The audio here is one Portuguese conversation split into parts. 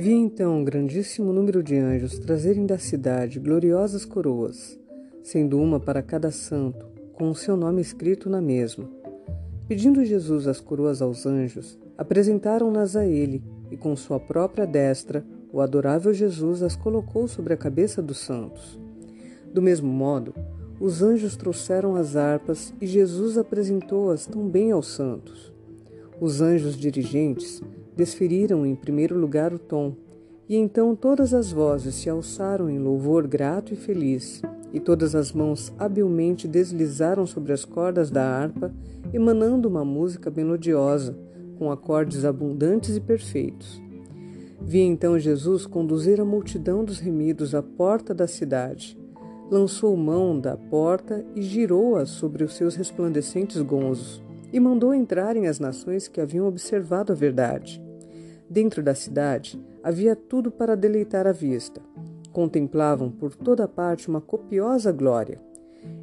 Vi então um grandíssimo número de anjos trazerem da cidade gloriosas coroas, sendo uma para cada santo, com o seu nome escrito na mesma. Pedindo Jesus as coroas aos anjos, apresentaram-nas a ele, e com sua própria destra, o adorável Jesus as colocou sobre a cabeça dos santos. Do mesmo modo, os anjos trouxeram as harpas e Jesus apresentou-as também aos santos. Os anjos dirigentes desferiram em primeiro lugar o tom, e então todas as vozes se alçaram em louvor grato e feliz, e todas as mãos habilmente deslizaram sobre as cordas da harpa, emanando uma música melodiosa, com acordes abundantes e perfeitos. Vi então Jesus conduzir a multidão dos remidos à porta da cidade. Lançou mão da porta e girou-a sobre os seus resplandecentes gonzos, e mandou entrarem as nações que haviam observado a verdade. Dentro da cidade havia tudo para deleitar a vista. Contemplavam por toda parte uma copiosa glória.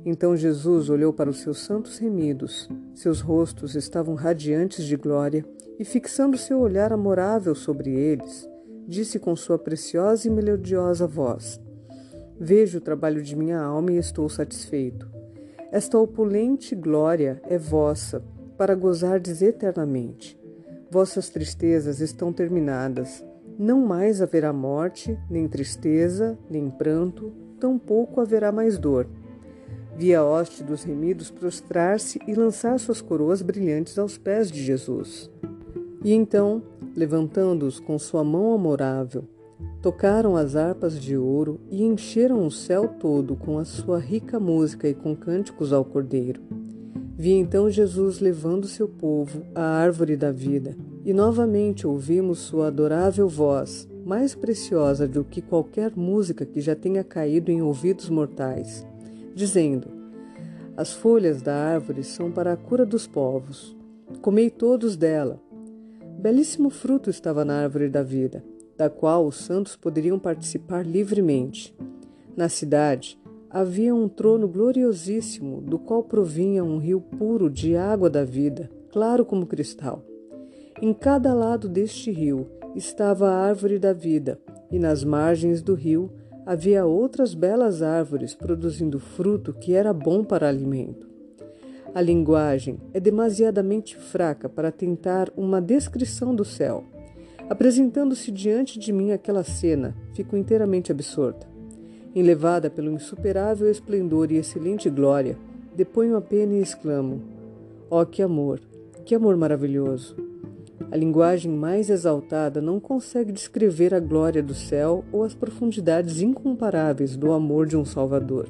Então Jesus olhou para os seus santos remidos. Seus rostos estavam radiantes de glória, e fixando seu olhar amorável sobre eles, disse com sua preciosa e melodiosa voz: Vejo o trabalho de minha alma e estou satisfeito. Esta opulente glória é vossa, para gozardes eternamente. Vossas tristezas estão terminadas. Não mais haverá morte, nem tristeza, nem pranto, tampouco haverá mais dor. Vi a hoste dos remidos prostrar-se e lançar suas coroas brilhantes aos pés de Jesus. E então, levantando-os com sua mão amorável, tocaram as harpas de ouro e encheram o céu todo com a sua rica música e com cânticos ao Cordeiro. Vi então Jesus levando seu povo à árvore da vida, e novamente ouvimos sua adorável voz, mais preciosa do que qualquer música que já tenha caído em ouvidos mortais, dizendo: As folhas da árvore são para a cura dos povos. Comei todos dela. Belíssimo fruto estava na árvore da vida, da qual os santos poderiam participar livremente. Na cidade, havia um trono gloriosíssimo, do qual provinha um rio puro de água da vida, claro como cristal. Em cada lado deste rio estava a árvore da vida, e nas margens do rio havia outras belas árvores produzindo fruto que era bom para alimento. A linguagem é demasiadamente fraca para tentar uma descrição do céu. Apresentando-se diante de mim aquela cena, fico inteiramente absorta. Enlevada pelo insuperável esplendor e excelente glória, deponho a pena e exclamo: Oh, que amor! Que amor maravilhoso! A linguagem mais exaltada não consegue descrever a glória do céu ou as profundidades incomparáveis do amor de um Salvador.